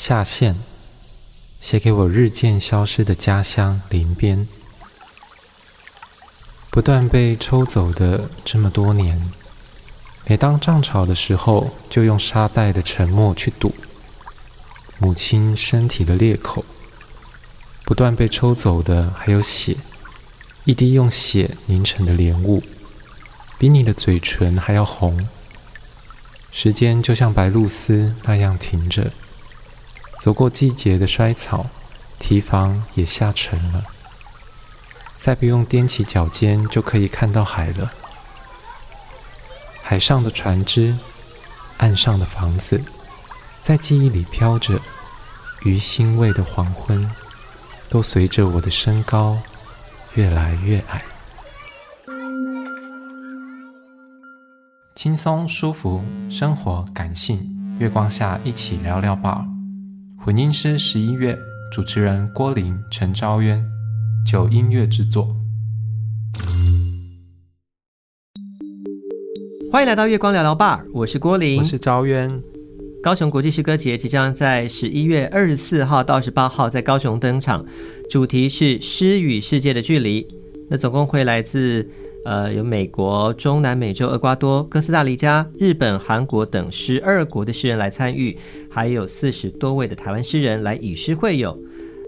下线，写给我日渐消失的家乡林边。不断被抽走的这么多年，每当涨潮的时候，就用沙袋的沉默去堵母亲身体的裂口。不断被抽走的还有血，一滴用血凝成的莲雾，比你的嘴唇还要红。时间就像白露丝那样停着，走过季节的衰草，堤防也下沉了。再不用踮起脚尖就可以看到海了。海上的船只，岸上的房子，在记忆里飘着，鱼腥味的黄昏，都随着我的身高越来越矮。轻松舒服，生活感性，月光下一起聊聊吧。混音师十一月，主持人郭林、陈昭渊。九音乐制作，欢迎来到月光聊聊 Bar，我是郭林，我是昭渊。高雄国际诗歌节即将在十一月二十四号到十八号在高雄登场，主题是诗与世界的距离。那总共会来自呃有美国、中南美洲、厄瓜多、哥斯达黎加、日本、韩国等十二国的诗人来参与，还有四十多位的台湾诗人来以诗会友。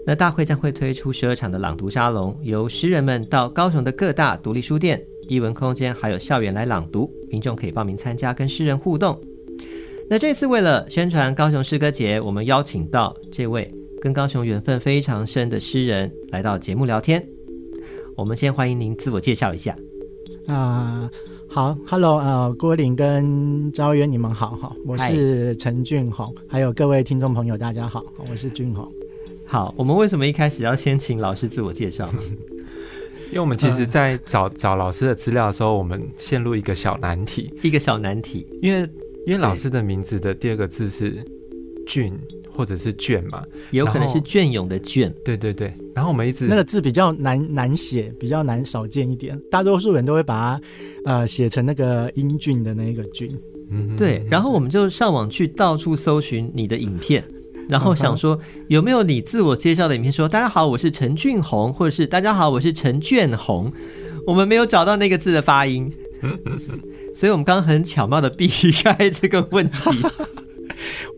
那大会将会推出十二场的朗读沙龙，由诗人们到高雄的各大独立书店、艺文空间，还有校园来朗读，民众可以报名参加，跟诗人互动。那这次为了宣传高雄诗歌节，我们邀请到这位跟高雄缘分非常深的诗人来到节目聊天。我们先欢迎您自我介绍一下。啊、呃，好，Hello，呃，郭林跟昭渊，你们好哈，我是陈俊宏，还有各位听众朋友，大家好，我是俊宏。好，我们为什么一开始要先请老师自我介绍？因为我们其实，在找找老师的资料的时候，我们陷入一个小难题。一个小难题，因为因为老师的名字的第二个字是“俊”或者是“隽”嘛，有可能是隽永的“隽”。对对对。然后我们一直那个字比较难难写，比较难少见一点，大多数人都会把它呃写成那个英俊的那个“俊”。嗯，对。然后我们就上网去到处搜寻你的影片。然后想说有没有你自我介绍的影片说？说大家好，我是陈俊宏，或者是大家好，我是陈隽宏。我们没有找到那个字的发音，所以我们刚刚很巧妙的避开这个问题。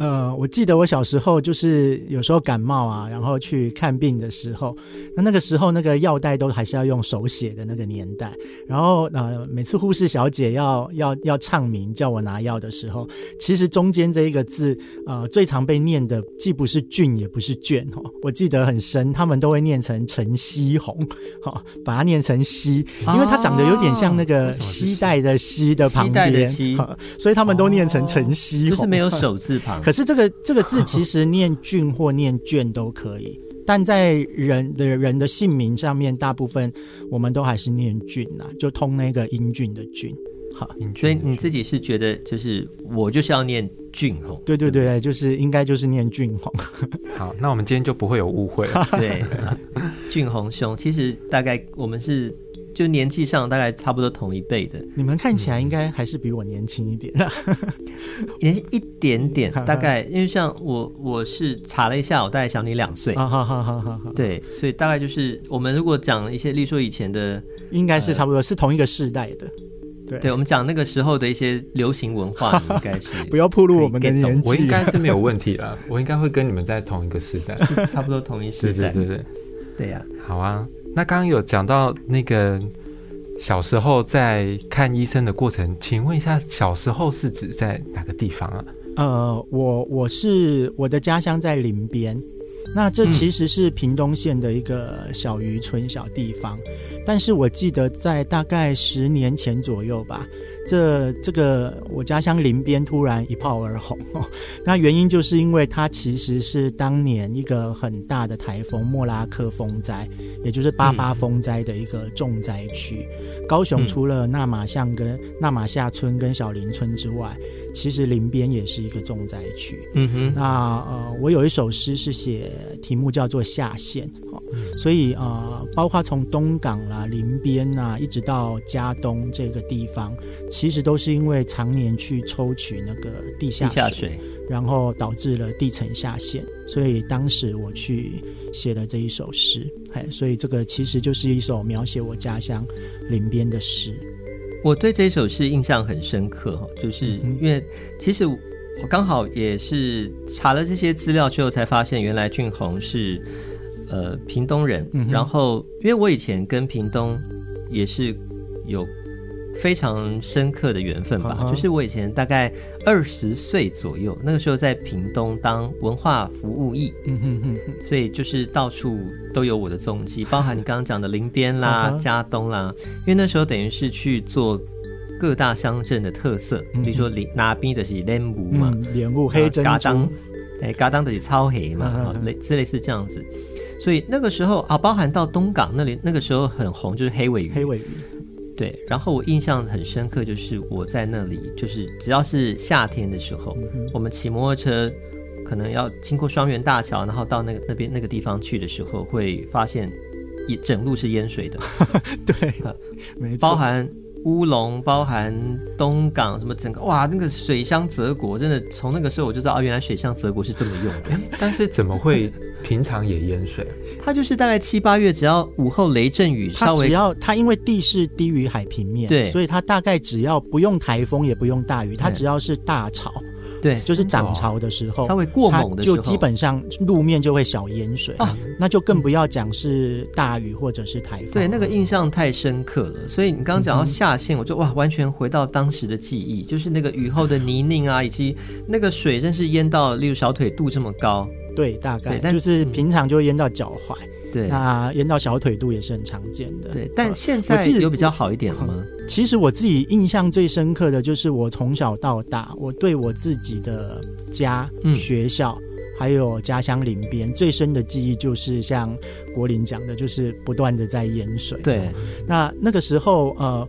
呃，我记得我小时候就是有时候感冒啊，然后去看病的时候，那那个时候那个药袋都还是要用手写的那个年代，然后呃，每次护士小姐要要要唱名叫我拿药的时候，其实中间这一个字呃最常被念的既不是俊也不是卷哦，我记得很深，他们都会念成陈西红，好、哦，把它念成西，因为它长得有点像那个西带的西的旁边，哦、所以他们都念成陈希宏，就是没有手字旁。可是这个这个字 其实念俊或念卷都可以，但在人的人的姓名上面，大部分我们都还是念俊呐，就通那个英俊的俊。好，所以你自己是觉得就是我就是要念俊宏？对对对，就是应该就是念俊宏。好，那我们今天就不会有误会了。对，俊宏兄，其实大概我们是。就年纪上大概差不多同一辈的，你们看起来应该还是比我年轻一点，年轻一点点，大概因为像我我是查了一下，我大概小你两岁，对，所以大概就是我们如果讲一些，例如说以前的，应该是差不多是同一个世代的，对，对我们讲那个时候的一些流行文化，应该是不要暴露我们的年纪，我应该是没有问题了，我应该会跟你们在同一个时代，差不多同一时代，对对对。对呀，好啊。那刚刚有讲到那个小时候在看医生的过程，请问一下，小时候是指在哪个地方啊？呃，我我是我的家乡在林边，那这其实是屏东县的一个小渔村小地方，但是我记得在大概十年前左右吧。这这个我家乡林边突然一炮而红，那原因就是因为它其实是当年一个很大的台风莫拉克风灾，也就是八八风灾的一个重灾区。嗯、高雄除了那马巷跟那马夏村跟小林村之外，其实林边也是一个重灾区。嗯哼，那呃，我有一首诗是写题目叫做下线，嗯、所以呃，包括从东港啦、林边啊，一直到嘉东这个地方，其实都是因为常年去抽取那个地下水，地下水。然后导致了地层下陷，所以当时我去写了这一首诗，哎，所以这个其实就是一首描写我家乡林边的诗。我对这首诗印象很深刻哈，就是因为其实我刚好也是查了这些资料之后，才发现原来俊宏是呃屏东人，嗯、然后因为我以前跟屏东也是有非常深刻的缘分吧，就是我以前大概二十岁左右，那个时候在屏东当文化服务役，所以就是到处都有我的踪迹，包含你刚刚讲的林边啦、佳冬啦，因为那时候等于是去做各大乡镇的特色，比如说林那边的是莲雾嘛，莲雾黑珍珠，哎，嘎当的是超黑嘛，类之类似这样子，所以那个时候啊，包含到东港那里，那个时候很红，就是黑尾鱼，黑尾鱼。对，然后我印象很深刻，就是我在那里，就是只要是夏天的时候，嗯、我们骑摩托车，可能要经过双园大桥，然后到那个那边那个地方去的时候，会发现一整路是淹水的。对，没错，包含。乌龙包含东港什么整个哇，那个水乡泽国真的从那个时候我就知道啊，原来水乡泽国是这么用的。但是怎么会平常也淹水？它就是大概七八月，只要午后雷阵雨，它只要它因为地势低于海平面，对，所以它大概只要不用台风也不用大雨，它只要是大潮。对，就是涨潮的时候，稍微过猛的时候，就基本上路面就会小淹水啊。那就更不要讲是大雨或者是台风。对，那个印象太深刻了。所以你刚刚讲到下线，我就哇，完全回到当时的记忆，就是那个雨后的泥泞啊，以及那个水真是淹到，例如小腿肚这么高。对，大概就是平常就会淹到脚踝。对，那淹到小腿肚也是很常见的。对，但现在有比较好一点了吗？其实我自己印象最深刻的就是我从小到大，我对我自己的家、嗯、学校还有家乡林边最深的记忆，就是像国林讲的，就是不断的在淹水。对，那那个时候呃，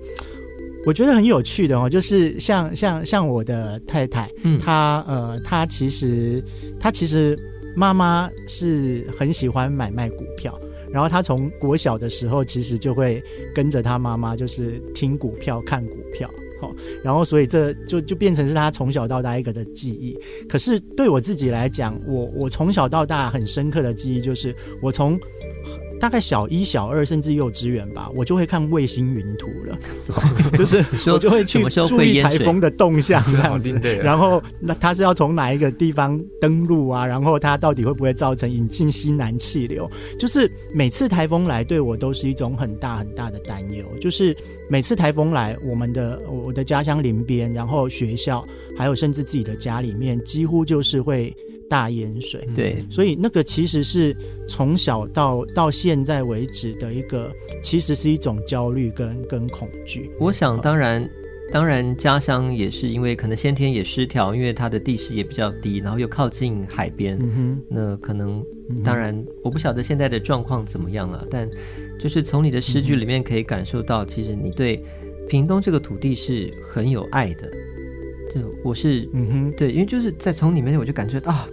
我觉得很有趣的哦，就是像像像我的太太，嗯，她呃，她其实她其实。妈妈是很喜欢买卖股票，然后他从国小的时候其实就会跟着他妈妈，就是听股票、看股票，哦，然后所以这就就变成是他从小到大一个的记忆。可是对我自己来讲，我我从小到大很深刻的记忆就是我从。大概小一、小二甚至幼稚园吧，我就会看卫星云图了，就是我就会去注意台风的动向这样子。然后那它是要从哪一个地方登陆啊？然后它到底会不会造成引进西南气流？就是每次台风来，对我都是一种很大很大的担忧。就是每次台风来，我们的我的家乡林边，然后学校，还有甚至自己的家里面，几乎就是会。大淹水，对，所以那个其实是从小到到现在为止的一个，其实是一种焦虑跟跟恐惧。我想，当然，当然，家乡也是因为可能先天也失调，因为它的地势也比较低，然后又靠近海边，嗯哼，那可能，当然，我不晓得现在的状况怎么样了，但就是从你的诗句里面可以感受到，其实你对屏东这个土地是很有爱的。我是嗯哼，对，因为就是在从里面我就感觉啊，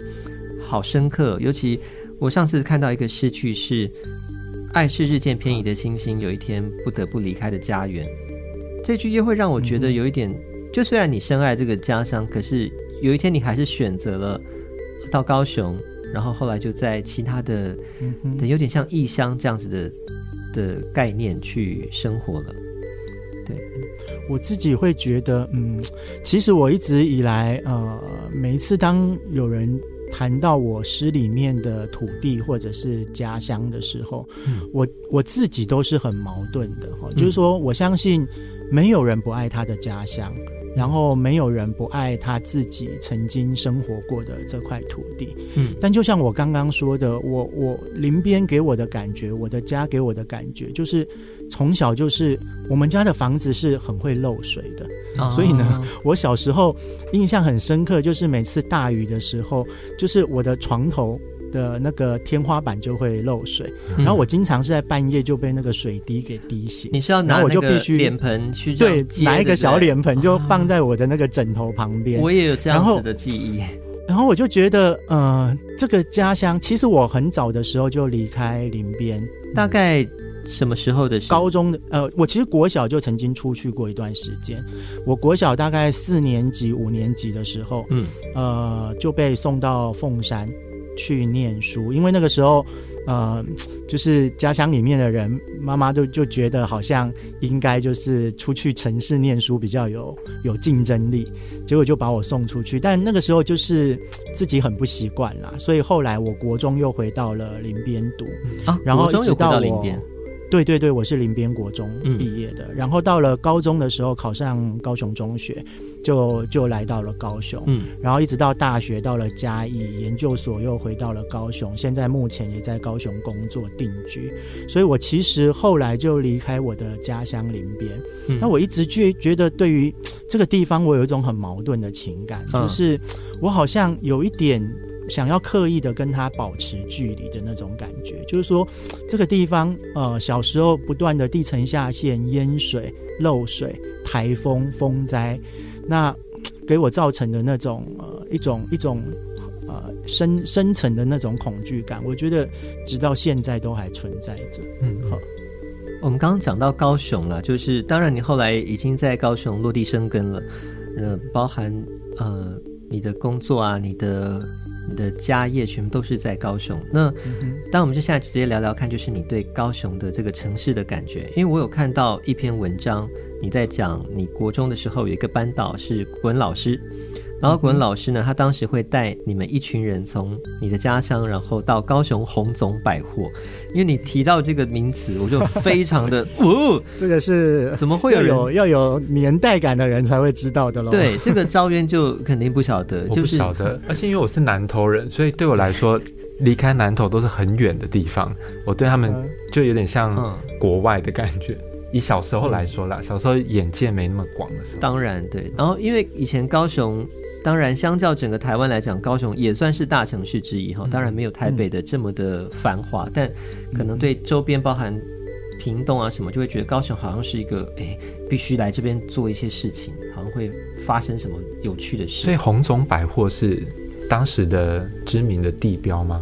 好深刻。尤其我上次看到一个诗句是“爱是日渐偏移的星星，有一天不得不离开的家园”，这句又会让我觉得有一点，就虽然你深爱这个家乡，可是有一天你还是选择了到高雄，然后后来就在其他的，嗯有点像异乡这样子的的概念去生活了。对。我自己会觉得，嗯，其实我一直以来，呃，每一次当有人谈到我诗里面的土地或者是家乡的时候，嗯、我我自己都是很矛盾的哈，嗯、就是说，我相信没有人不爱他的家乡。然后没有人不爱他自己曾经生活过的这块土地，嗯，但就像我刚刚说的，我我林边给我的感觉，我的家给我的感觉，就是从小就是我们家的房子是很会漏水的，哦、所以呢，我小时候印象很深刻，就是每次大雨的时候，就是我的床头。的那个天花板就会漏水，然后我经常是在半夜就被那个水滴给滴醒。你是要拿我就必须脸盆去对，拿一个小脸盆就放在我的那个枕头旁边。我也有这样子的记忆。然后我就觉得，呃，这个家乡其实我很早的时候就离开林边，大概什么时候的事？高中的呃，我其实国小就曾经出去过一段时间。我国小大概四年级、五年级的时候，嗯，呃，就被送到凤山去念书，因为那个时候。呃，就是家乡里面的人，妈妈就就觉得好像应该就是出去城市念书比较有有竞争力，结果就把我送出去。但那个时候就是自己很不习惯啦，所以后来我国中又回到了林边读啊，然后一直到林边。对对对，我是林边国中毕业的，嗯，然后到了高中的时候考上高雄中学，就就来到了高雄，嗯，然后一直到大学到了嘉义研究所，又回到了高雄，现在目前也在高雄工作定居，所以我其实后来就离开我的家乡林边，嗯，那我一直觉觉得对于 这个地方我有一种很矛盾的情感，嗯，就是我好像有一点。想要刻意的跟他保持距离的那种感觉，就是说，这个地方，呃，小时候不断的地层下陷、淹水、漏水、台风、风灾，那给我造成的那种呃一种一种呃深深层的那种恐惧感，我觉得直到现在都还存在着。嗯，好，我们刚刚讲到高雄了，就是当然你后来已经在高雄落地生根了，呃，包含呃你的工作啊，你的。你的家业全部都是在高雄，那，当我们就现在直接聊聊看，就是你对高雄的这个城市的感觉。因为我有看到一篇文章，你在讲你国中的时候有一个班导是国文老师。然后国文老师呢，他当时会带你们一群人从你的家乡，然后到高雄红总百货。因为你提到这个名词，我就非常的哦，这个是怎么会有有要有年代感的人才会知道的喽？对，这个招渊就肯定不晓得，就是不晓得。而且因为我是南投人，所以对我来说，离开南投都是很远的地方。我对他们就有点像国外的感觉。嗯以小时候来说啦，小时候眼界没那么广的时候，当然对。然后因为以前高雄，当然相较整个台湾来讲，高雄也算是大城市之一哈。当然没有台北的这么的繁华，嗯、但可能对周边包含屏东啊什么，就会觉得高雄好像是一个哎，必须来这边做一些事情，好像会发生什么有趣的事。所以红总百货是当时的知名的地标吗？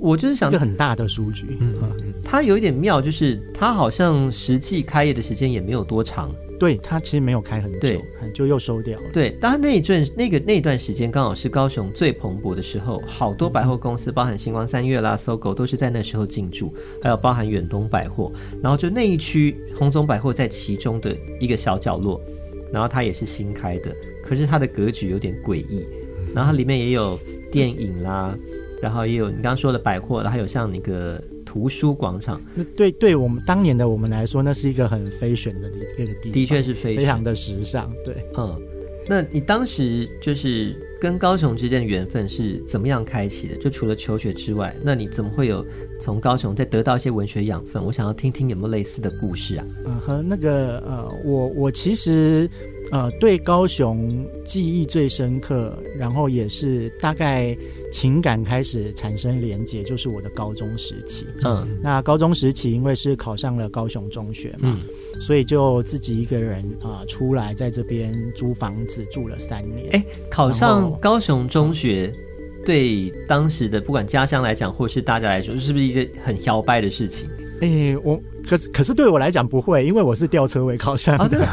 我就是想，一个很大的书局，嗯，它有一点妙，就是它好像实际开业的时间也没有多长，对，它其实没有开很久，很，就又收掉了。对，当然那一阵那个那段时间刚好是高雄最蓬勃的时候，好多百货公司，包含星光三月啦、SOGO 都是在那时候进驻，还有包含远东百货，然后就那一区红总百货在其中的一个小角落，然后它也是新开的，可是它的格局有点诡异，然后它里面也有电影啦。然后也有你刚刚说的百货，然后还有像那个图书广场。那对对我们当年的我们来说，那是一个很 fashion 的一个地方，的确是非非常的时尚。对，嗯，那你当时就是跟高雄之间的缘分是怎么样开启的？就除了求学之外，那你怎么会有从高雄再得到一些文学养分？我想要听听有没有类似的故事啊？嗯，和那个呃，我我其实呃对高雄记忆最深刻，然后也是大概。情感开始产生连结，就是我的高中时期。嗯，那高中时期因为是考上了高雄中学嘛，嗯、所以就自己一个人啊、呃、出来在这边租房子住了三年。哎、欸，考上高雄中学对当时的不管家乡来讲，或是大家来说，是不是一件很摇摆的事情？哎、欸，我。可是，可是对我来讲不会，因为我是吊车尾考上的，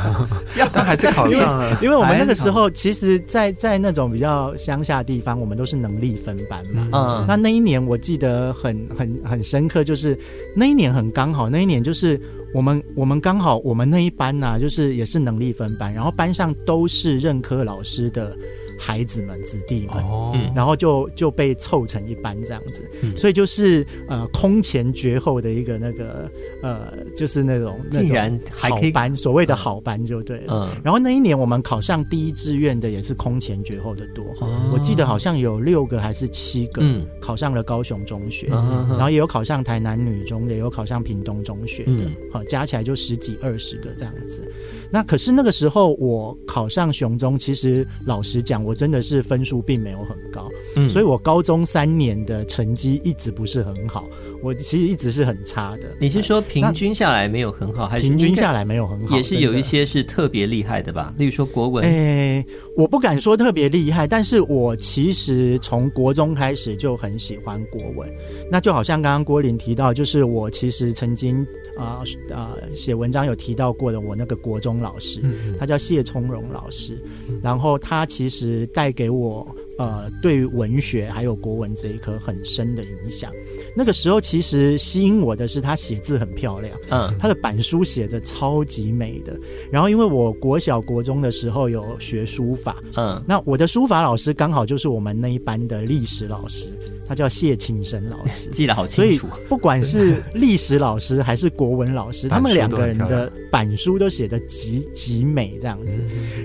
要他 还是考上了。因为我们那个时候，其实在，在在那种比较乡下的地方，我们都是能力分班嘛。嗯，那那一年我记得很很很深刻，就是那一年很刚好，那一年就是我们我们刚好我们那一班呐、啊，就是也是能力分班，然后班上都是任科老师的。孩子们、子弟们，哦、然后就就被凑成一班这样子，嗯、所以就是呃空前绝后的一个那个呃，就是那种那种好班，所谓的好班就对了。嗯，然后那一年我们考上第一志愿的也是空前绝后的多，哦、我记得好像有六个还是七个考上了高雄中学，嗯、然后也有考上台南女中的，也有考上屏东中学的，好、嗯、加起来就十几二十个这样子。那可是那个时候我考上雄中，其实老实讲我。我真的是分数并没有很高，嗯，所以我高中三年的成绩一直不是很好，我其实一直是很差的。你是说平均下来没有很好，还是平均下来没有很好？也是有一些是特别厉害的吧？例如说国文，哎、欸，我不敢说特别厉害，但是我其实从国中开始就很喜欢国文。那就好像刚刚郭林提到，就是我其实曾经。啊啊！写、文章有提到过的，我那个国中老师，他叫谢从荣老师，然后他其实带给我呃对于文学还有国文这一科很深的影响。那个时候其实吸引我的是他写字很漂亮，嗯，他的板书写的超级美的。然后因为我国小国中的时候有学书法，嗯，那我的书法老师刚好就是我们那一班的历史老师。他叫谢庆生老师，记得好清楚。所以不管是历史老师还是国文老师，他们两个人的板书都写的极极美，这样子。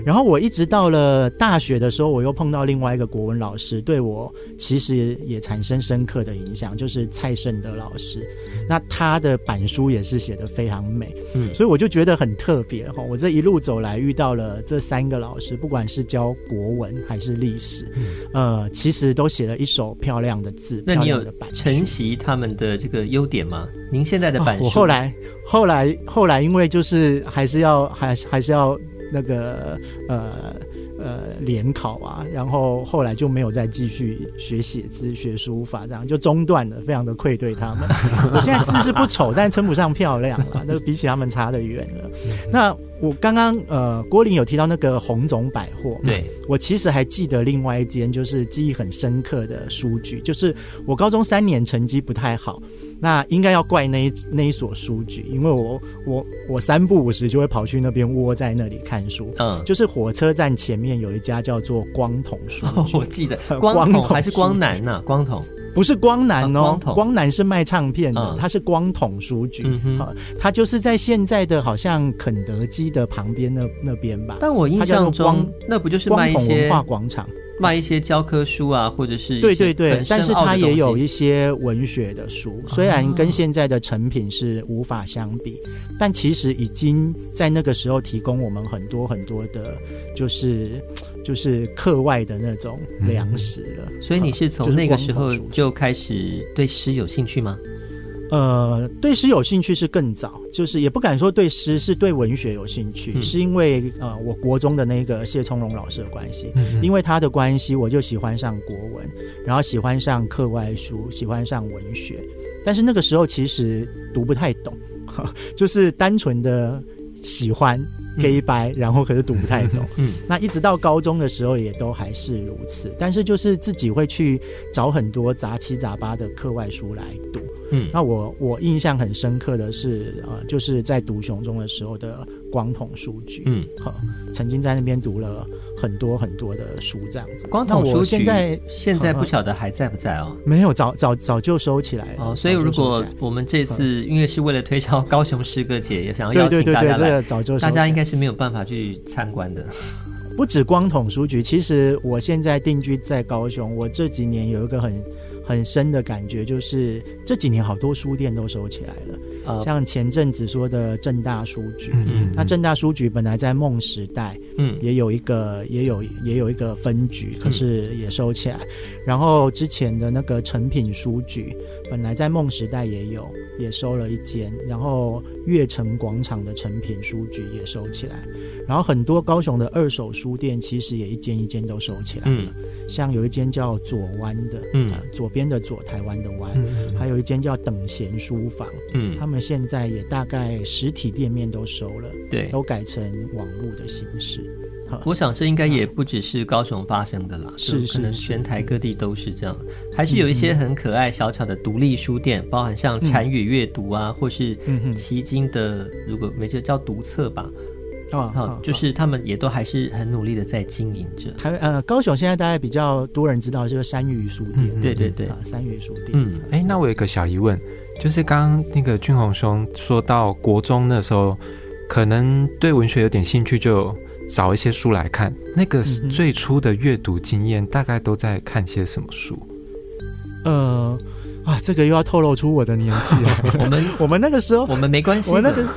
然后我一直到了大学的时候，我又碰到另外一个国文老师，对我其实也产生深刻的影响，就是蔡胜德老师。那他的板书也是写的非常美，嗯，所以我就觉得很特别哈。我这一路走来遇到了这三个老师，不管是教国文还是历史，呃，其实都写了一手漂亮的。那你有承袭他们的这个优点吗？您现在的版，我后来后来后来，因为就是还是要还还是要那个呃。呃，联考啊，然后后来就没有再继续学写字、学书法，这样就中断了，非常的愧对他们。我现在字是不丑，但称不上漂亮了，那比起他们差得远了。那我刚刚呃，郭林有提到那个红总百货，对，我其实还记得另外一间，就是记忆很深刻的书局，就是我高中三年成绩不太好。那应该要怪那一那一所书局，因为我我我三不五时就会跑去那边窝在那里看书。嗯，就是火车站前面有一家叫做光统书局。哦，我记得光统还是光南呐？光统不是光南哦，光，光南是卖唱片的，它是光统书局。它就是在现在的好像肯德基的旁边那那边吧。但我印象中，那不就是卖一些光统文化广场？卖一些教科书啊，或者是对对对，但是它也有一些文学的书，虽然跟现在的成品是无法相比，但其实已经在那个时候提供我们很多很多的，就是就是课外的那种粮食了。所以你是从那个时候就开始对诗有兴趣吗？呃，对诗有兴趣是更早，就是也不敢说对诗，是对文学有兴趣，嗯、是因为呃，我国中的那个谢聪荣老师的关系，因为他的关系，我就喜欢上国文，然后喜欢上课外书，喜欢上文学，但是那个时候其实读不太懂，就是单纯的喜欢。黑白，然后可是读不太懂。嗯，那一直到高中的时候也都还是如此。但是就是自己会去找很多杂七杂八的课外书来读。嗯，那我我印象很深刻的是，呃，就是在读熊中的时候的光统书局。嗯，好，曾经在那边读了很多很多的书，这样子。光统书局现在现在不晓得还在不在哦？没有，早早早就收起来了。哦，所以如果我们这次因为是为了推销高雄诗歌节，也想要邀请大家来，这个早就大家应该。是没有办法去参观的。不止光统书局，其实我现在定居在高雄，我这几年有一个很很深的感觉，就是这几年好多书店都收起来了。呃、像前阵子说的正大书局，嗯嗯，那正大书局本来在梦时代，嗯，也有一个，也有也有一个分局，可是也收起来。嗯、然后之前的那个成品书局，本来在梦时代也有，也收了一间。然后悦城广场的成品书局也收起来。然后很多高雄的二手书店，其实也一间一间都收起来了。嗯、像有一间叫左湾的，嗯、呃，左边的左，台湾的湾，嗯、还有一间叫等闲书房，嗯，他们现在也大概实体店面都收了，对，都改成网络的形式。我想这应该也不只是高雄发生的啦，是、嗯、可能全台各地都是这样。还是有一些很可爱小巧的独立书店，嗯、包含像禅语阅读啊，嗯、或是奇经的，如果没记错叫读册吧。哦，好，就是他们也都还是很努力的在经营着。台呃，高雄现在大概比较多人知道就是山语书店，嗯、对对对，啊，山语书店。嗯，哎，那我有一个小疑问，就是刚刚那个俊宏兄说到国中那时候，可能对文学有点兴趣，就找一些书来看。那个最初的阅读经验，大概都在看些什么书？呃，啊，这个又要透露出我的年纪了。我们我们那个时候，我们没关系，我们那个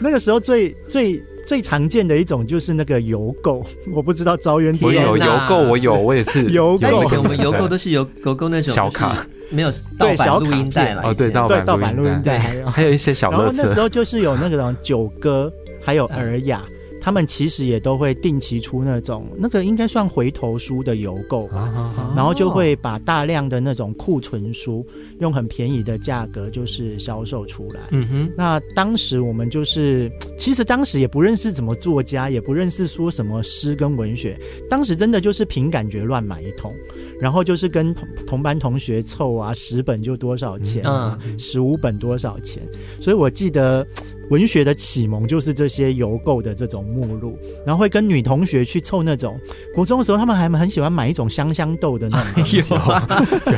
那个时候最最。最常见的一种就是那个邮购，我不知道昭渊我有邮购，我有，我也是邮购。以前我们邮购都是邮 购购那种小卡，没有对小录音带了。哦，对，盗版录音带，还有 还有一些小。然后那时候就是有那种九歌，还有尔雅。他们其实也都会定期出那种那个应该算回头书的邮购吧，啊、然后就会把大量的那种库存书用很便宜的价格就是销售出来。嗯哼，那当时我们就是，其实当时也不认识怎么作家，也不认识说什么诗跟文学，当时真的就是凭感觉乱买一通，然后就是跟同同班同学凑啊，十本就多少钱啊，十五本多少钱，所以我记得。文学的启蒙就是这些邮购的这种目录，然后会跟女同学去凑那种。国中的时候，他们还很喜欢买一种香香豆的那种。有啊，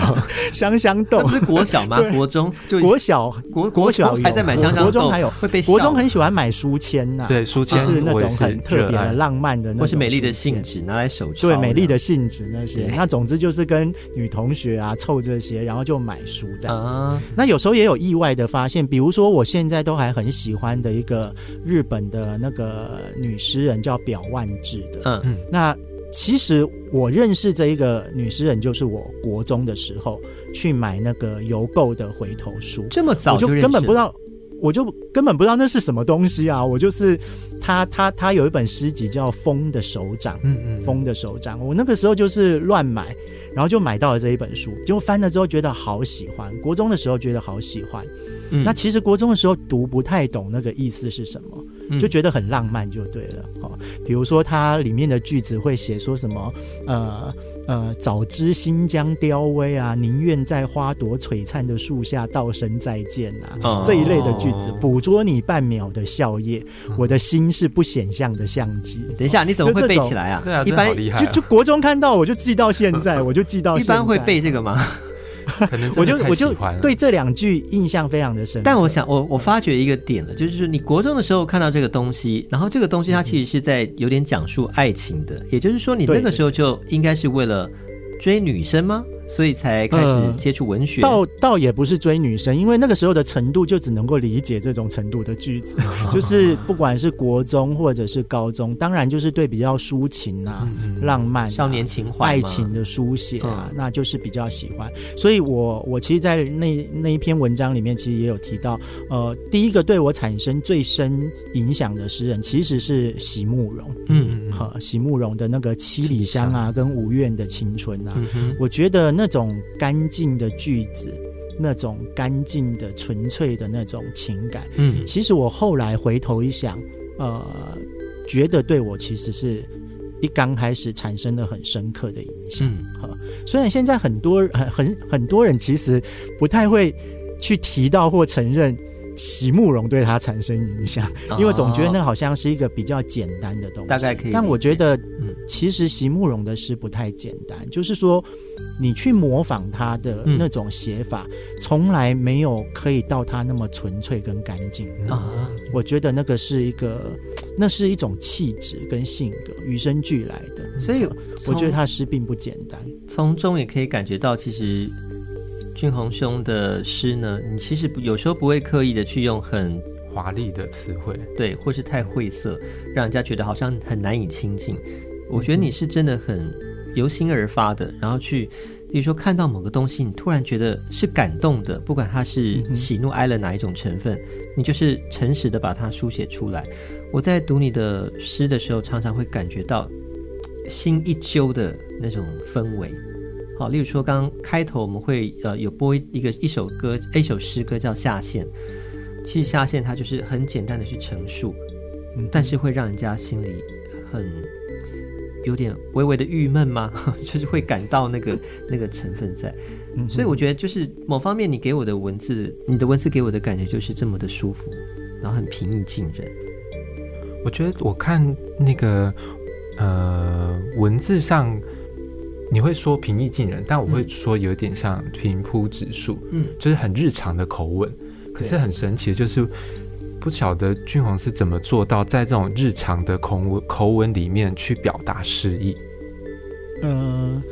香香豆。是国小吗？国中就国小国国小还在买香香豆。国中还有会被。国中很喜欢买书签呐，对，书签是那种很特别的、浪漫的，或是美丽的信纸拿来手抄。对，美丽的信纸那些。那总之就是跟女同学啊凑这些，然后就买书这样子。那有时候也有意外的发现，比如说我现在都还很喜欢的一个。日本的那个女诗人叫表万智的，嗯嗯，那其实我认识这一个女诗人，就是我国中的时候去买那个邮购的回头书，这么早就根本不知道，我就根本不知道那是什么东西啊！我就是他他他有一本诗集叫《风的手掌》，嗯嗯，《风的手掌》，我那个时候就是乱买，然后就买到了这一本书，结果翻了之后觉得好喜欢，国中的时候觉得好喜欢。嗯、那其实国中的时候读不太懂那个意思是什么，就觉得很浪漫就对了。哦，比如说它里面的句子会写说什么，呃呃，早知新疆凋微啊，宁愿在花朵璀璨的树下道声再见啊，哦、这一类的句子，捕捉你半秒的笑靥，我的心是不显像的相机。等一下，你怎么会背起来啊？对啊，一般就就国中看到我就记到现在，我就记到现在。一般会背这个吗？我就我就对这两句印象非常的深。但我想，我我发觉一个点了，就是说你国中的时候看到这个东西，然后这个东西它其实是在有点讲述爱情的，也就是说你那个时候就应该是为了追女生吗？所以才开始接触文学，呃、倒倒也不是追女生，因为那个时候的程度就只能够理解这种程度的句子，就是不管是国中或者是高中，当然就是对比较抒情啊、嗯、浪漫、啊、少年情怀、爱情的书写啊，嗯、那就是比较喜欢。所以我我其实，在那那一篇文章里面，其实也有提到，呃，第一个对我产生最深影响的诗人，其实是席慕蓉。嗯嗯，好，席慕蓉的那个《七里香》啊，跟《无怨的青春》啊，嗯、我觉得那。那种干净的句子，那种干净的、纯粹的那种情感，嗯，其实我后来回头一想，呃，觉得对我其实是一刚开始产生了很深刻的影响。嗯，虽然现在很多很很很多人其实不太会去提到或承认。席慕容对他产生影响，因为总觉得那好像是一个比较简单的东西。大概可以。但我觉得，其实席慕容的诗不太简单。嗯、就是说，你去模仿他的那种写法，从、嗯、来没有可以到他那么纯粹跟干净啊。嗯、我觉得那个是一个，那是一种气质跟性格与生俱来的。所以，我觉得他诗并不简单。从中也可以感觉到，其实。俊宏兄的诗呢，你其实有时候不会刻意的去用很华丽的词汇，对，或是太晦涩，让人家觉得好像很难以亲近。我觉得你是真的很由心而发的，然后去，比如说看到某个东西，你突然觉得是感动的，不管它是喜怒哀乐哪一种成分，你就是诚实的把它书写出来。我在读你的诗的时候，常常会感觉到心一揪的那种氛围。好，例如说，刚刚开头我们会呃有播一个一首歌，一首诗歌叫《下线》。其实下线它就是很简单的去陈述，嗯、但是会让人家心里很有点微微的郁闷吗？就是会感到那个那个成分在。所以我觉得就是某方面你给我的文字，你的文字给我的感觉就是这么的舒服，然后很平易近人。我觉得我看那个呃文字上。你会说平易近人，但我会说有点像平铺指数，嗯，就是很日常的口吻。可是很神奇的就是，不晓得俊宏是怎么做到在这种日常的口吻口吻里面去表达诗意。嗯、呃，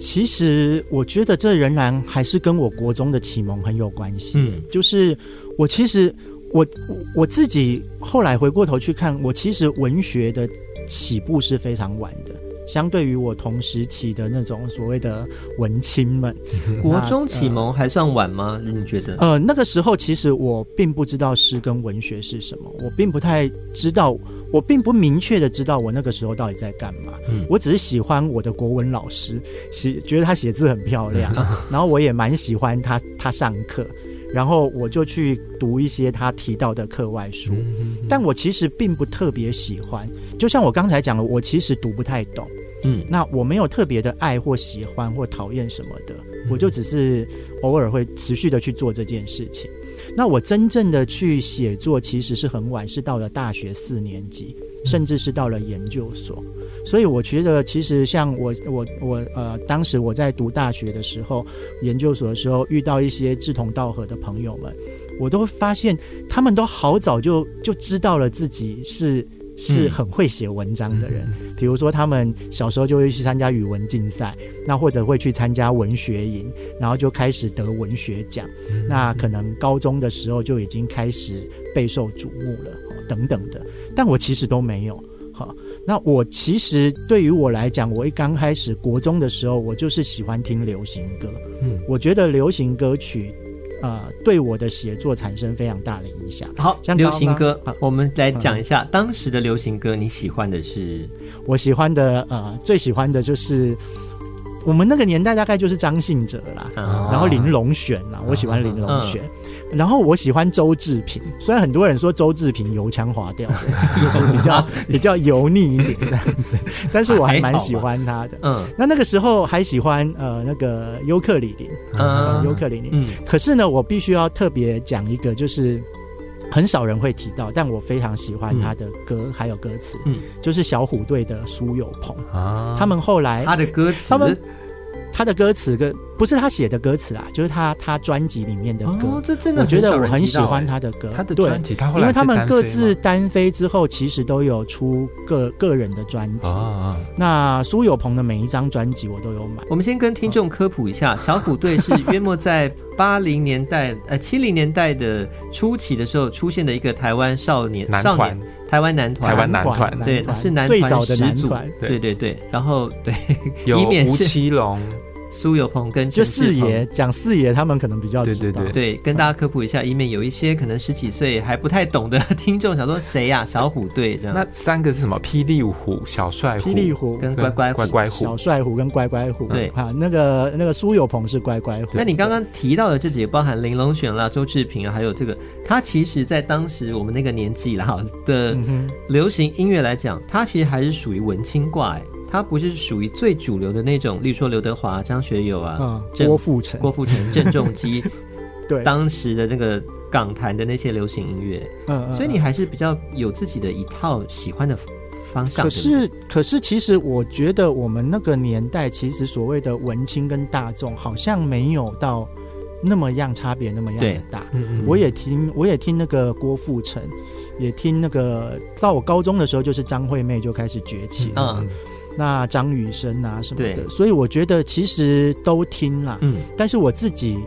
其实我觉得这仍然还是跟我国中的启蒙很有关系。嗯，就是我其实我我自己后来回过头去看，我其实文学的起步是非常晚的。相对于我同时期的那种所谓的文青们，国中启蒙还算晚吗？呃、你觉得？呃，那个时候其实我并不知道诗跟文学是什么，我并不太知道，我并不明确的知道我那个时候到底在干嘛。嗯，我只是喜欢我的国文老师，写觉得他写字很漂亮，嗯、然后我也蛮喜欢他他上课，然后我就去读一些他提到的课外书，嗯、但我其实并不特别喜欢。就像我刚才讲的，我其实读不太懂。嗯，那我没有特别的爱或喜欢或讨厌什么的，我就只是偶尔会持续的去做这件事情。那我真正的去写作其实是很晚，是到了大学四年级，甚至是到了研究所。所以我觉得，其实像我我我呃，当时我在读大学的时候，研究所的时候，遇到一些志同道合的朋友们，我都发现他们都好早就就知道了自己是。是很会写文章的人，比如说他们小时候就会去参加语文竞赛，那或者会去参加文学营，然后就开始得文学奖。那可能高中的时候就已经开始备受瞩目了，等等的。但我其实都没有。好，那我其实对于我来讲，我一刚开始国中的时候，我就是喜欢听流行歌。嗯，我觉得流行歌曲。呃，对我的写作产生非常大的影响。好，像流行歌，好我们来讲一下当时的流行歌。你喜欢的是？我喜欢的，呃，最喜欢的就是我们那个年代，大概就是张信哲啦，哦、然后林隆璇啦，我喜欢林隆璇。嗯然后我喜欢周志平，虽然很多人说周志平油腔滑调，就是比较比较油腻一点这样子，但是我还蛮喜欢他的。嗯，那那个时候还喜欢呃那个尤克里里，嗯，尤克里里。嗯，可是呢，我必须要特别讲一个，就是很少人会提到，但我非常喜欢他的歌还有歌词，嗯，就是小虎队的苏有朋啊，他们后来他的歌词，他们他的歌词跟。不是他写的歌词啦，就是他他专辑里面的歌。哦，这真的，我觉得我很喜欢他的歌。他的专辑，他后来因为他们各自单飞之后，其实都有出个个人的专辑。哦，那苏有朋的每一张专辑我都有买。我们先跟听众科普一下，小虎队是约莫在八零年代 呃七零年代的初期的时候出现的一个台湾少年少年，台湾男团，台湾男团，对，是男团最早的男团，对对对。然后对，有 吴奇隆。苏有朋跟就四爷讲四爷，他们可能比较对对对对，跟大家科普一下，以免有一些可能十几岁还不太懂的听众想说谁呀？小虎队这样。那三个是什么？霹雳虎、小帅虎、霹雳虎跟乖乖乖乖虎、小帅虎跟乖乖虎。对啊，那个那个苏有朋是乖乖虎。那你刚刚提到的这几个，包含玲珑璇啦、周志平啊，还有这个，他其实在当时我们那个年纪啦的流行音乐来讲，他其实还是属于文青挂哎。他不是属于最主流的那种，例如说刘德华、张学友啊，嗯、郭富城、郭富城、郑中基，对，当时的那个港台的那些流行音乐，嗯，嗯，所以你还是比较有自己的一套喜欢的方向。可是，对对可是，其实我觉得我们那个年代，其实所谓的文青跟大众，好像没有到那么样差别那么样的大。嗯嗯，我也听，我也听那个郭富城，也听那个，到我高中的时候，就是张惠妹就开始崛起了。嗯。那张雨生啊什么的，所以我觉得其实都听啦。嗯，但是我自己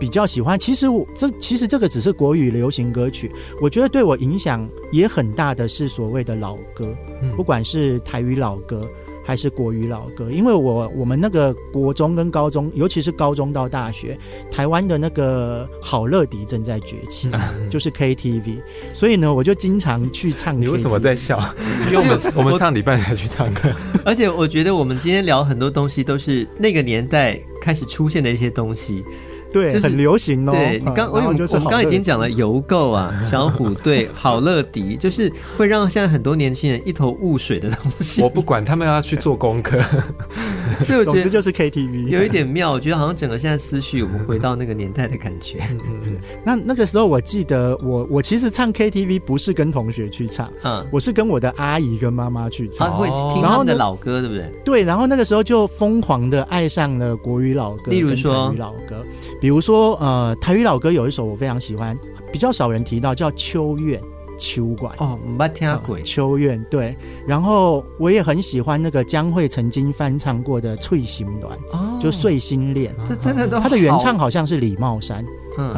比较喜欢。其实我这其实这个只是国语流行歌曲，我觉得对我影响也很大的是所谓的老歌，嗯、不管是台语老歌。还是国语老歌，因为我我们那个国中跟高中，尤其是高中到大学，台湾的那个好乐迪正在崛起，嗯、就是 KTV，所以呢，我就经常去唱。你为什么在笑？因为我们 我们上礼拜才去唱歌，而且我觉得我们今天聊很多东西都是那个年代开始出现的一些东西。对，就是、很流行哦。对你刚，我我们刚刚已经讲了邮购啊，小虎队、好乐迪，就是会让现在很多年轻人一头雾水的东西。我不管，他们要去做功课。所以我觉得总之就是 KTV，有一点妙。我觉得好像整个现在思绪，我们回到那个年代的感觉。嗯嗯。那那个时候，我记得我我其实唱 KTV 不是跟同学去唱，嗯，我是跟我的阿姨跟妈妈去唱，他会听他们的老歌，对不对？对，然后那个时候就疯狂的爱上了国语老歌，例如说老歌。比如说，呃，台语老歌有一首我非常喜欢，比较少人提到，叫《秋怨》，秋馆哦，没听过。秋怨对，然后我也很喜欢那个江蕙曾经翻唱过的《翠心暖》，哦，就《碎心恋》，这真的都他的原唱好像是李茂山，嗯，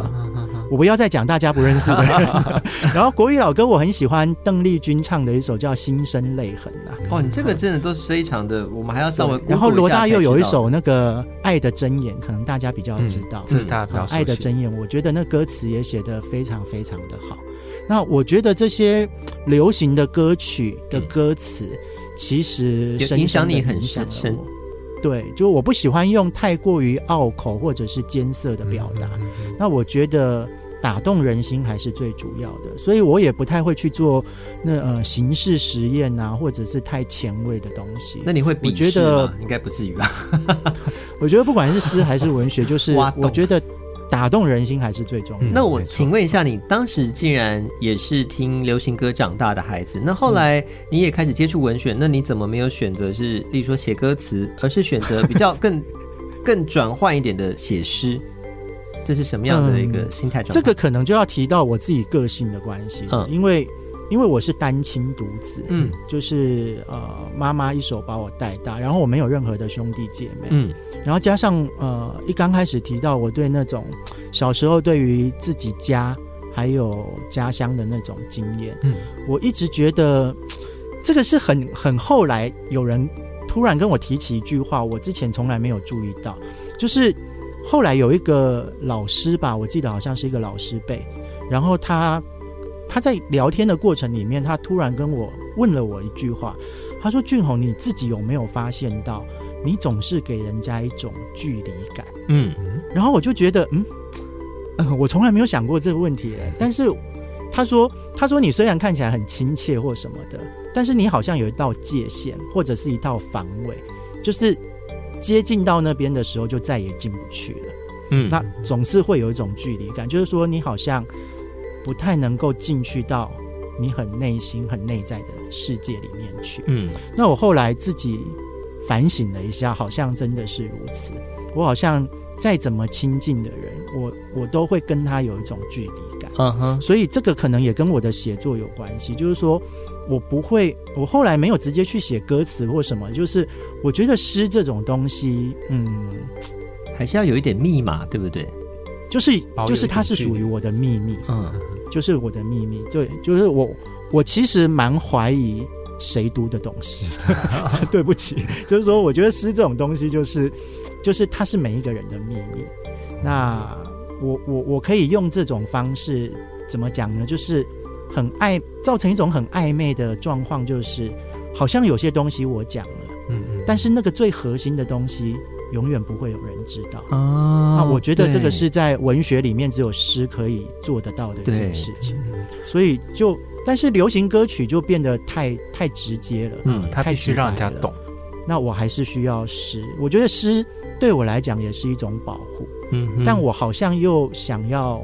我不要再讲大家不认识的人。然后国语老歌我很喜欢邓丽君唱的一首叫《心生泪痕》啊。哦，你这个真的都是非常的，我们还要稍微。然后罗大佑有一首那个《爱的箴言》，可能大家比较知道。嗯，大家比较熟悉。爱的箴言，我觉得那歌词也写得非常非常的好。那我觉得这些流行的歌曲的歌词，其实深深影响你很深。对，就我不喜欢用太过于拗口或者是艰涩的表达。嗯嗯嗯，那我觉得打动人心还是最主要的，所以我也不太会去做那呃形式实验啊，或者是太前卫的东西。那你会比？我觉得应该不至于吧。我觉得不管是诗还是文学，就是我觉得。打动人心还是最重要的。那我请问一下，你当时既然也是听流行歌长大的孩子，那后来你也开始接触文学，那你怎么没有选择是，例如说写歌词，而是选择比较更 更转换一点的写诗？这是什么样的一个心态？这个可能就要提到我自己个性的关系，嗯，因为。因为我是单亲独子，嗯，就是呃，妈妈一手把我带大，然后我没有任何的兄弟姐妹，嗯，然后加上呃，一刚开始提到我对那种小时候对于自己家还有家乡的那种经验，嗯，我一直觉得这个是很很后来有人突然跟我提起一句话，我之前从来没有注意到，就是后来有一个老师吧，我记得好像是一个老师辈，然后他。他在聊天的过程里面，他突然跟我问了我一句话，他说：“俊宏，你自己有没有发现到，你总是给人家一种距离感？”嗯，然后我就觉得，嗯，呃、我从来没有想过这个问题。但是他说：“他说你虽然看起来很亲切或什么的，但是你好像有一道界限，或者是一道防卫，就是接近到那边的时候，就再也进不去了。”嗯，那总是会有一种距离感，就是说你好像。不太能够进去到你很内心、很内在的世界里面去。嗯，那我后来自己反省了一下，好像真的是如此。我好像再怎么亲近的人，我我都会跟他有一种距离感。嗯哼，所以这个可能也跟我的写作有关系。就是说我不会，我后来没有直接去写歌词或什么。就是我觉得诗这种东西，嗯，还是要有一点密码，对不对？就是就是它是属于我的秘密，嗯，就是我的秘密。对，就是我我其实蛮怀疑谁读的东西的。对不起，就是说，我觉得诗这种东西，就是就是它是每一个人的秘密。那我我我可以用这种方式怎么讲呢？就是很暧，造成一种很暧昧的状况，就是好像有些东西我讲了，嗯嗯，但是那个最核心的东西。永远不会有人知道。啊！那我觉得这个是在文学里面只有诗可以做得到的一件事情，所以就但是流行歌曲就变得太太直接了，嗯，它必须让人家懂。那我还是需要诗，我觉得诗对我来讲也是一种保护，嗯，但我好像又想要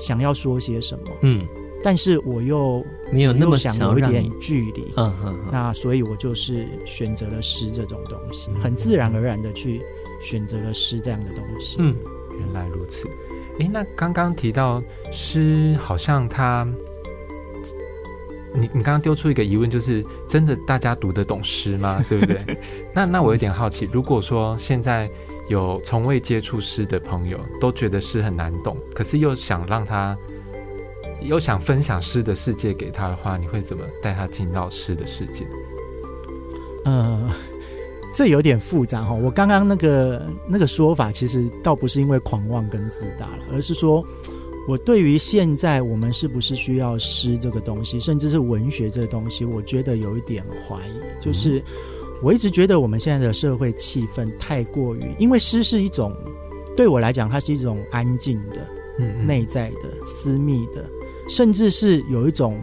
想要说些什么，嗯。但是我又没有那么想有一点距离，嗯嗯，那所以我就是选择了诗这种东西，很自然而然的去选择了诗这样的东西。嗯，原来如此。诶，那刚刚提到诗，好像它，你你刚刚丢出一个疑问，就是真的大家读得懂诗吗？对不对？那那我有点好奇，如果说现在有从未接触诗的朋友，都觉得诗很难懂，可是又想让他。有想分享诗的世界给他的话，你会怎么带他进到诗的世界？呃，这有点复杂哈。我刚刚那个那个说法，其实倒不是因为狂妄跟自大了，而是说我对于现在我们是不是需要诗这个东西，甚至是文学这个东西，我觉得有一点怀疑。就是我一直觉得我们现在的社会气氛太过于，因为诗是一种对我来讲，它是一种安静的、嗯，内在的、私密的。甚至是有一种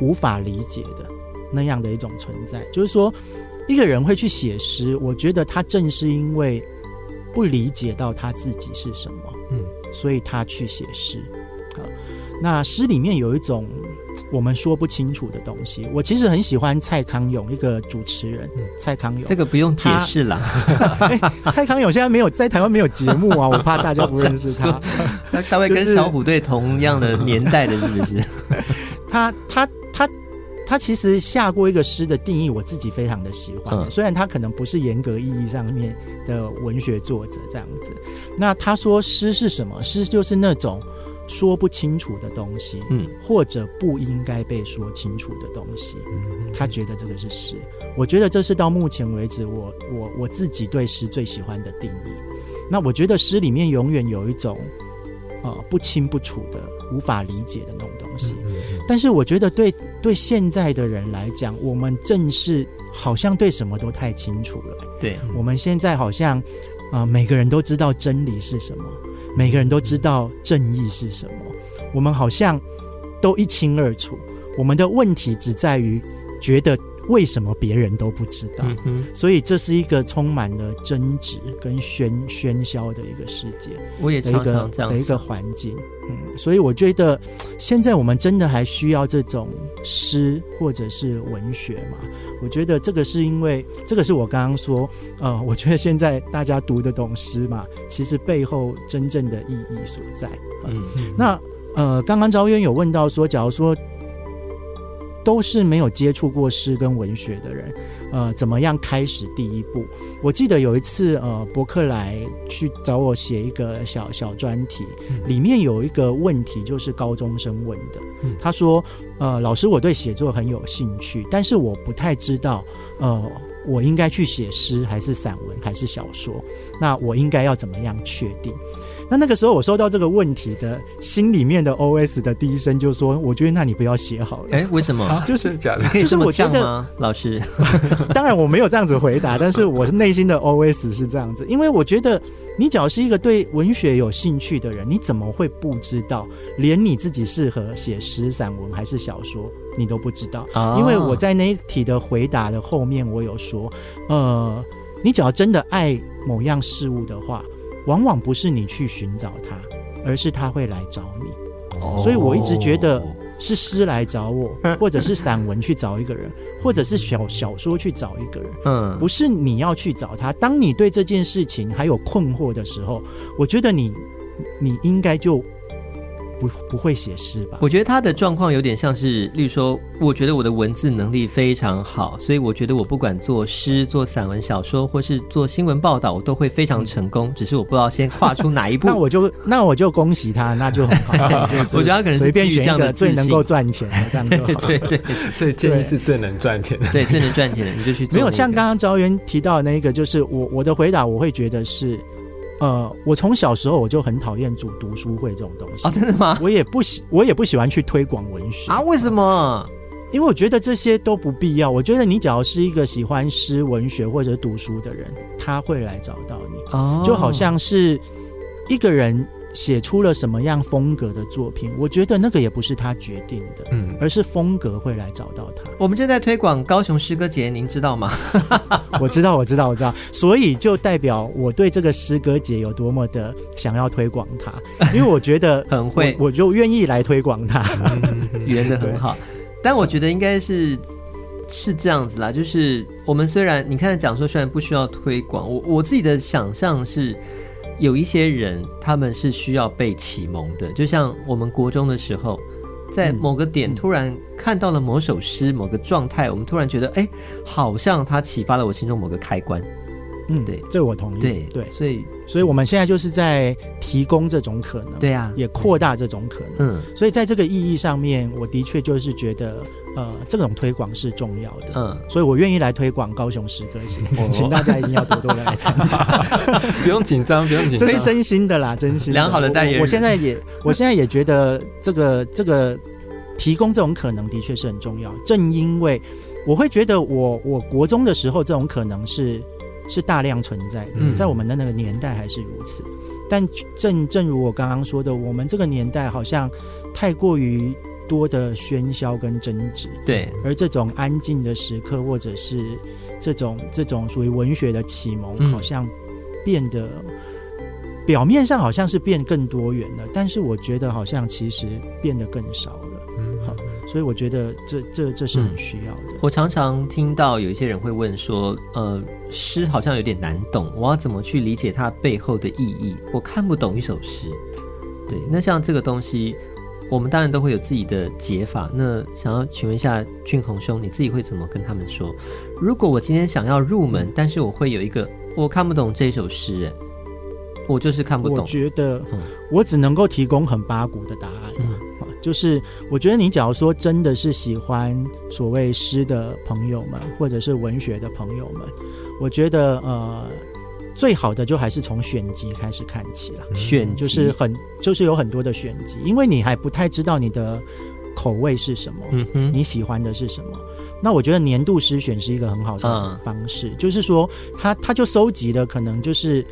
无法理解的那样的一种存在，就是说，一个人会去写诗，我觉得他正是因为不理解到他自己是什么，嗯，所以他去写诗。好，那诗里面有一种我们说不清楚的东西。我其实很喜欢蔡康永一个主持人，嗯、蔡康永，这个不用解释了。蔡康永现在没有在台湾没有节目啊，我怕大家不认识他。他大概跟小虎队同样的年代的，是不是？他他他他其实下过一个诗的定义，我自己非常的喜欢。嗯、虽然他可能不是严格意义上面的文学作者这样子。那他说诗是什么？诗就是那种说不清楚的东西，嗯，或者不应该被说清楚的东西，嗯他觉得这个是诗。我觉得这是到目前为止我我我自己对诗最喜欢的定义。那我觉得诗里面永远有一种呃不清不楚的、无法理解的那种东西。嗯但是我觉得对对现在的人来讲，我们正是好像对什么都太清楚了。对，我们现在好像啊、呃，每个人都知道真理是什么，每个人都知道正义是什么，我们好像都一清二楚。我们的问题只在于觉得为什么别人都不知道，嗯，所以这是一个充满了争执跟喧喧嚣的一个世界。我也的一个常常这样的一个环境，嗯，所以我觉得现在我们真的还需要这种诗或者是文学嘛？我觉得这个是因为这个是我刚刚说，呃，我觉得现在大家读得懂诗嘛，其实背后真正的意义所在。嗯，那呃，刚刚昭渊有问到说，假如说都是没有接触过诗跟文学的人，呃，怎么样开始第一步？我记得有一次，呃，伯克莱去找我写一个小小专题，里面有一个问题就是高中生问的，嗯他说，呃，老师，我对写作很有兴趣，但是我不太知道，呃，我应该去写诗还是散文还是小说？那我应该要怎么样确定？那那个时候我收到这个问题的心里面的 OS 的第一声就说：“我觉得那你不要写好了。”哎，为什么？就是假的你，可以这么就是我觉得呛吗，老师？当然我没有这样子回答，但是我内心的 OS 是这样子，因为我觉得你只要是一个对文学有兴趣的人，你怎么会不知道？连你自己适合写诗、散文还是小说，你都不知道。哦因为我在那一题的回答的后面，我有说，呃，你只要真的爱某样事物的话，往往不是你去寻找他，而是他会来找你。哦所以我一直觉得是诗来找我，或者是散文去找一个人，或者是小小说去找一个人，嗯，不是你要去找他。当你对这件事情还有困惑的时候，我觉得你你应该就不不会写诗吧？我觉得他的状况有点像是，例如说，我觉得我的文字能力非常好，所以我觉得我不管做诗、做散文、小说，或是做新闻报道，我都会非常成功。只是我不知道先跨出哪一步。那我就那我就恭喜他，那就很好。我觉得他可能随便基于这样的选一个最能够赚钱的，这样就好。对对所以建议是最能赚钱的。对，最能赚钱的你就去做、没有像刚刚赵渊提到的那一个，就是我我的回答，我会觉得是，呃，我从小时候我就很讨厌组读书会这种东西。啊，真的吗？我也不喜，我也不喜欢去推广文学啊？为什么？因为我觉得这些都不必要。我觉得你只要是一个喜欢诗、文学或者读书的人，他会来找到你。哦，就好像是一个人写出了什么样风格的作品，我觉得那个也不是他决定的，嗯，而是风格会来找到他。我们正在推广高雄诗歌节，您知道吗？我知道，我知道，我知道，所以就代表我对这个诗歌节有多么的想要推广它，因为我觉得 很会我，我就愿意来推广它。圆的很好，但我觉得应该是是这样子啦，就是我们虽然你看讲说虽然不需要推广，我我自己的想象是有一些人他们是需要被启蒙的，就像我们国中的时候，在某个点突然看到了某首诗、某个状态，我们突然觉得哎，好像它启发了我心中某个开关。嗯，对，这我同意。对对，所以所以我们现在就是在提供这种可能，对啊，也扩大这种可能。嗯所以在这个意义上面，我的确就是觉得，呃，这种推广是重要的。嗯，所以我愿意来推广高雄诗歌节，哦请大家一定要多多的来参加。不用紧张，不用紧张，这是真心的啦，真心的良好的代言人我。我现在也，我现在也觉得这个这个提供这种可能的确是很重要。正因为我会觉得我，我我国中的时候这种可能是是大量存在的，嗯在我们的那个年代还是如此。但正正如我刚刚说的，我们这个年代好像太过于多的喧嚣跟争执，对，而这种安静的时刻，或者是这种这种属于文学的启蒙，嗯好像变得表面上好像是变更多元了，但是我觉得好像其实变得更少了。所以我觉得这这这是很需要的。我常常听到有一些人会问说，呃，诗好像有点难懂，我要怎么去理解它背后的意义？我看不懂一首诗。对，那像这个东西，我们当然都会有自己的解法。那想要请问一下俊宏兄，你自己会怎么跟他们说？如果我今天想要入门，但是我会有一个我看不懂这首诗，我就是看不懂。我觉得我只能够提供很八股的答案，嗯，就是我觉得你假如说真的是喜欢所谓诗的朋友们，或者是文学的朋友们，我觉得呃。最好的就还是从选集开始看起了，选就是很就是有很多的选集，因为你还不太知道你的口味是什么，嗯哼，你喜欢的是什么。那我觉得年度诗选是一个很好的方式，嗯、就是说他他就收集的可能就是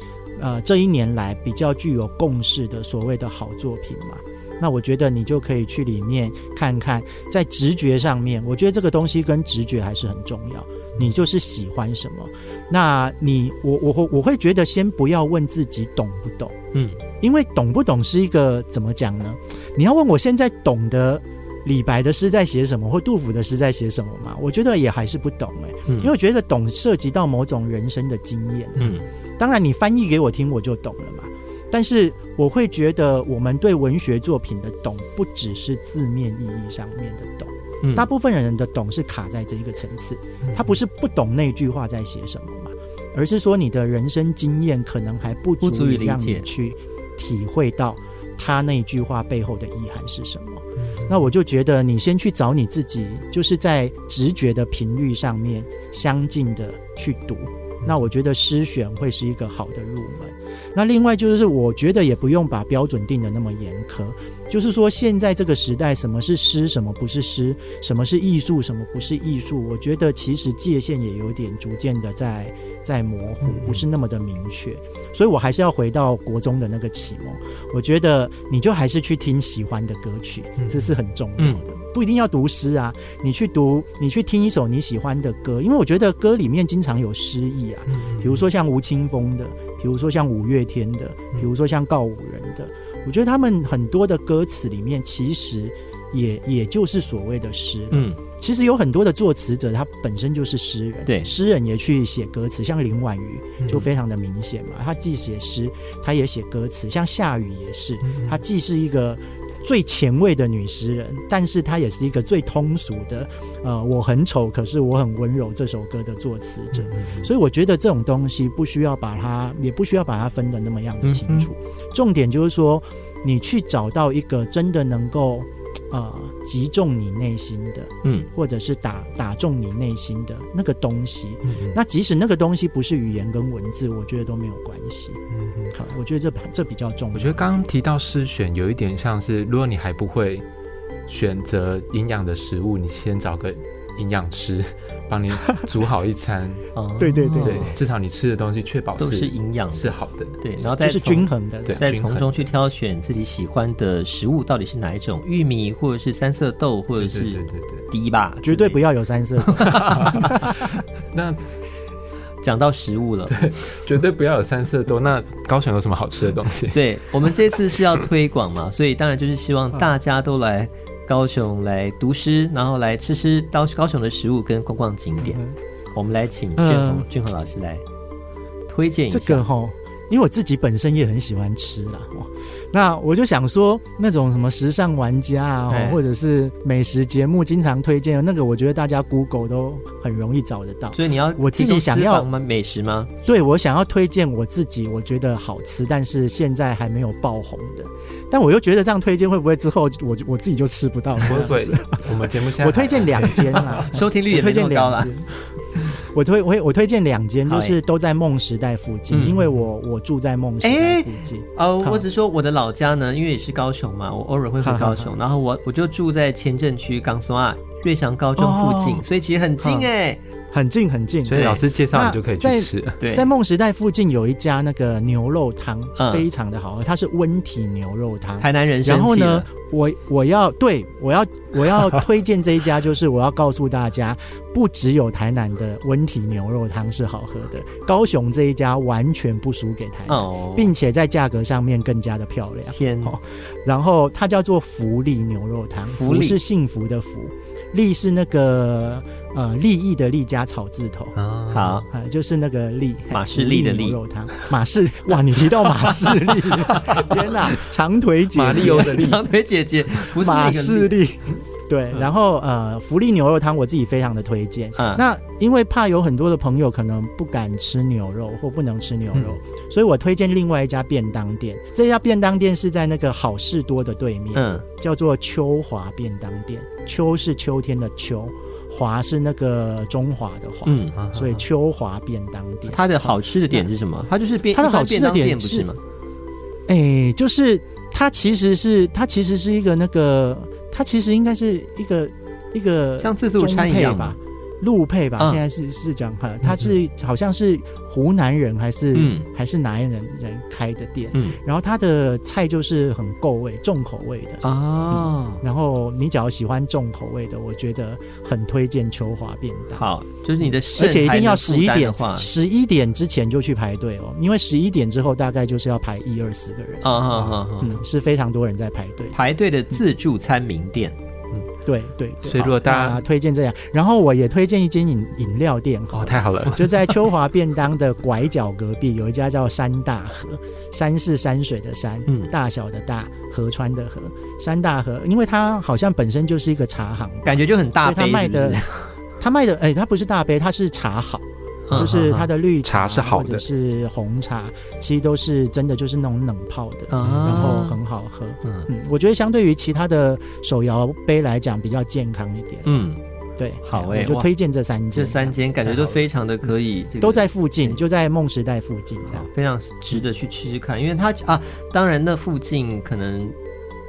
呃这一年来比较具有共识的所谓的好作品嘛。那我觉得你就可以去里面看看，在直觉上面，我觉得这个东西跟直觉还是很重要。你就是喜欢什么？那你我我会我会觉得先不要问自己懂不懂，嗯，因为懂不懂是一个怎么讲呢？你要问我现在懂得李白的诗在写什么，或杜甫的诗在写什么吗？我觉得也还是不懂哎、欸，嗯，因为我觉得懂涉及到某种人生的经验，嗯，当然你翻译给我听我就懂了嘛。但是我会觉得我们对文学作品的懂不只是字面意义上面的懂。大部分人的懂是卡在这一个层次，他不是不懂那句话在写什么嘛，而是说你的人生经验可能还不足以让你去体会到他那句话背后的意涵是什么。那我就觉得你先去找你自己，就是在直觉的频率上面相近的去读。那我觉得诗选会是一个好的入门。那另外就是，我觉得也不用把标准定的那么严苛。就是说，现在这个时代，什么是诗，什么不是诗，什么是艺术，什么不是艺术，我觉得其实界限也有点逐渐的在在模糊，不是那么的明确。所以我还是要回到国中的那个启蒙。我觉得你就还是去听喜欢的歌曲，这是很重要的。不一定要读诗啊，你去读，你去听一首你喜欢的歌，因为我觉得歌里面经常有诗意啊。比如说像吴青峰的，比如说像五月天的，比如说像告五人的。我觉得他们很多的歌词里面，其实也也就是所谓的诗。嗯，其实有很多的作词者，他本身就是诗人。对，诗人也去写歌词，像林婉瑜就非常的明显嘛。他既写诗，他也写歌词。像夏雨也是，他既是一个最前卫的女诗人，但是她也是一个最通俗的。呃，我很丑，可是我很温柔。这首歌的作词者，所以我觉得这种东西不需要把它，也不需要把它分得那么样的清楚。重点就是说，你去找到一个真的能够。呃，击中你内心的，嗯，或者是打打中你内心的那个东西，嗯，那即使那个东西不是语言跟文字，我觉得都没有关系。嗯嗯，好，我觉得这这比较重要。我觉得刚刚提到诗选，有一点像是，如果你还不会选择营养的食物，你先找个。营养师帮你煮好一餐，对对对，对，至少你吃的东西确保是都是营养是好的，对，然后再是均衡的，对，再从中去挑选自己喜欢的食物到底是哪一种，玉米或者是三色豆或者是对对对对，籴吧，绝对不要有三色。豆。那讲到食物了，对，绝对不要有三色豆。那高雄有什么好吃的东西？对，我们这次是要推广嘛，所以当然就是希望大家都来。高雄来读诗，然后来吃吃高高雄的食物跟逛逛景点。嗯、我们来请俊宏、呃、俊宏老师来推荐一下这个哈，因为我自己本身也很喜欢吃啦。那我就想说，那种什么时尚玩家啊，嘿或者是美食节目经常推荐的那个，我觉得大家 Google 都很容易找得到。所以你要我自己想要美食吗？对，我想要推荐我自己，我觉得好吃，但是现在还没有爆红的。但我又觉得这样推荐会不会之后我我自己就吃不到？不会，我们节目下 我推荐两间啊，收听率也推荐两间。我推我我推荐两间，就是都在梦时代附近，因为我我住在梦时代附近。哦，我只说我的老家呢，因为也是高雄嘛，我偶尔会回高雄，然后我我就住在前镇区港松啊瑞祥高中附近，所以其实很近哎，很近很近。所以老师介绍你就可以去吃。对，在梦时代附近有一家那个牛肉汤，非常的好喝，它是温体牛肉汤。台南人，然后呢，我我要对我要我要推荐这一家，就是我要告诉大家。不只有台南的温体牛肉汤是好喝的，高雄这一家完全不输给台南，哦、并且在价格上面更加的漂亮。天、哦，然后它叫做福利牛肉汤，福利是幸福的福，利是那个呃利益的利加草字头。哦、好、呃，就是那个利马士利的利牛肉汤，马士哇，你提到马士利，天哪，长腿姐姐，马力欧的利，长腿姐姐不是马士利。对，然后呃，福利牛肉汤我自己非常的推荐。嗯，那因为怕有很多的朋友可能不敢吃牛肉或不能吃牛肉，嗯、所以我推荐另外一家便当店。这家便当店是在那个好事多的对面，嗯，叫做秋华便当店。秋是秋天的秋，华是那个中华的华，嗯，所以秋华便当店。它的好吃的点是什么？它就是便它的好吃的点不是吗？哎，就是它其实是它其实是一个那个。它其实应该是一个一个像自助餐一样吧，陆配吧。现在是是讲哈，他是好像是湖南人还是还是哪一人人开的店。嗯，然后他的菜就是很够味，重口味的啊。然后你只要喜欢重口味的，我觉得很推荐秋华便当。好，就是你的，而且一定要十一点，十一点之前就去排队哦，因为十一点之后大概就是要排一二十个人。啊啊啊！嗯，是非常多人在排队。排队的自助餐名店。对对，所以如果大家推荐这样，然后我也推荐一间饮饮料店哦，太好了，就在秋华便当的拐角隔壁有一家叫山大河，山是山水的山，嗯，大小的大，河川的河，山大河，因为它好像本身就是一个茶行，感觉就很大杯，他卖的，他卖的，哎，它不是大杯，它是茶好。就是它的绿茶，是好的，或者是红茶，其实都是真的，就是那种冷泡的，然后很好喝。嗯，我觉得相对于其他的手摇杯来讲，比较健康一点。嗯，对，好哎，我就推荐这三间，这三间感觉都非常的可以，都在附近，就在梦时代附近，非常值得去吃吃看。因为它啊，当然那附近可能。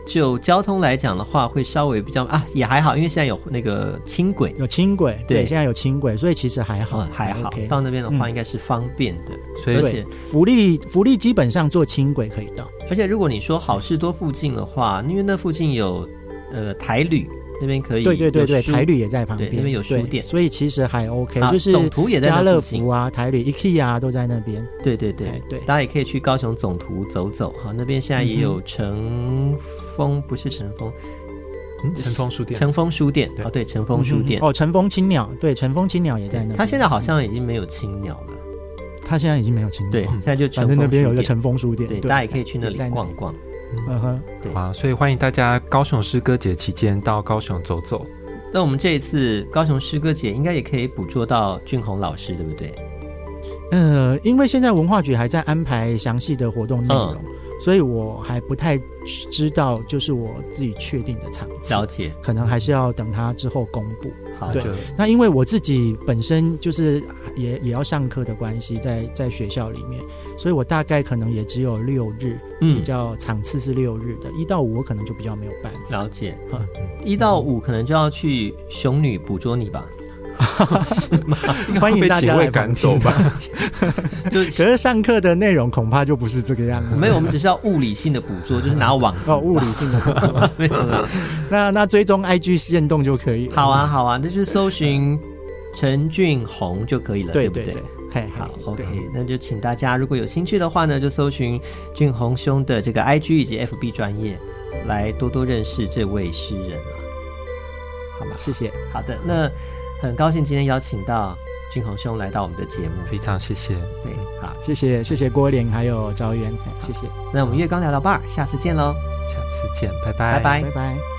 就交通来讲的话，会稍微比较啊，也还好，因为现在有那个轻轨，有轻轨，对，对，现在有轻轨，所以其实还好，嗯、还好。到那边的话，应该是方便的，嗯、所以而且福利福利基本上坐轻轨可以到。而且如果你说好事多附近的话，因为那附近有呃台旅。那边可以，对对对对，台旅也在旁边，那边有书店，所以其实还 OK。就是总图也在家乐福啊，台旅、IKEA 都在那边。对对对对，大家也可以去高雄总图走走哈，那边现在也有乘风，不是乘风，嗯，乘风书店，晨风书店哦，对，晨风书店。哦，晨风青鸟，对，晨风青鸟也在那。他现在好像已经没有青鸟了，他现在已经没有青鸟，对，现在就反正那边有一个晨风书店，对，大家也可以去那里逛逛。嗯哼，对啊，所以欢迎大家高雄诗歌节期间到高雄走走。那我们这一次高雄诗歌节应该也可以捕捉到俊宏老师，对不对？呃，因为现在文化局还在安排详细的活动内容。嗯所以我还不太知道，就是我自己确定的场次，了解，可能还是要等他之后公布。好，对。那因为我自己本身就是也也要上课的关系，在在学校里面，所以我大概可能也只有六日，嗯，比较场次是六日的，一到五我可能就比较没有办法。了解，嗯，一到五可能就要去熊女捕捉你吧。是吗？欢迎大家来赶走吧。就 可是上课的内容恐怕就不是这个样子。没有，我们只是要物理性的捕捉，就是拿网哦，物理性的捕捉。没有了。那那追踪 IG 限动就可以。好啊，好啊，那就是搜寻陈俊宏就可以了，对不对？嘿，好，OK，那就请大家如果有兴趣的话呢，就搜寻俊宏兄的这个 IG 以及 FB 专业，来多多认识这位诗人啊。好吧，谢谢。好的，那。很高兴今天邀请到俊宏兄来到我们的节目，非常谢谢。对，好，谢谢谢谢郭玲还有赵渊，谢谢。那我们月光聊聊 BAR，下次见喽，下次见，拜拜，拜拜，拜拜。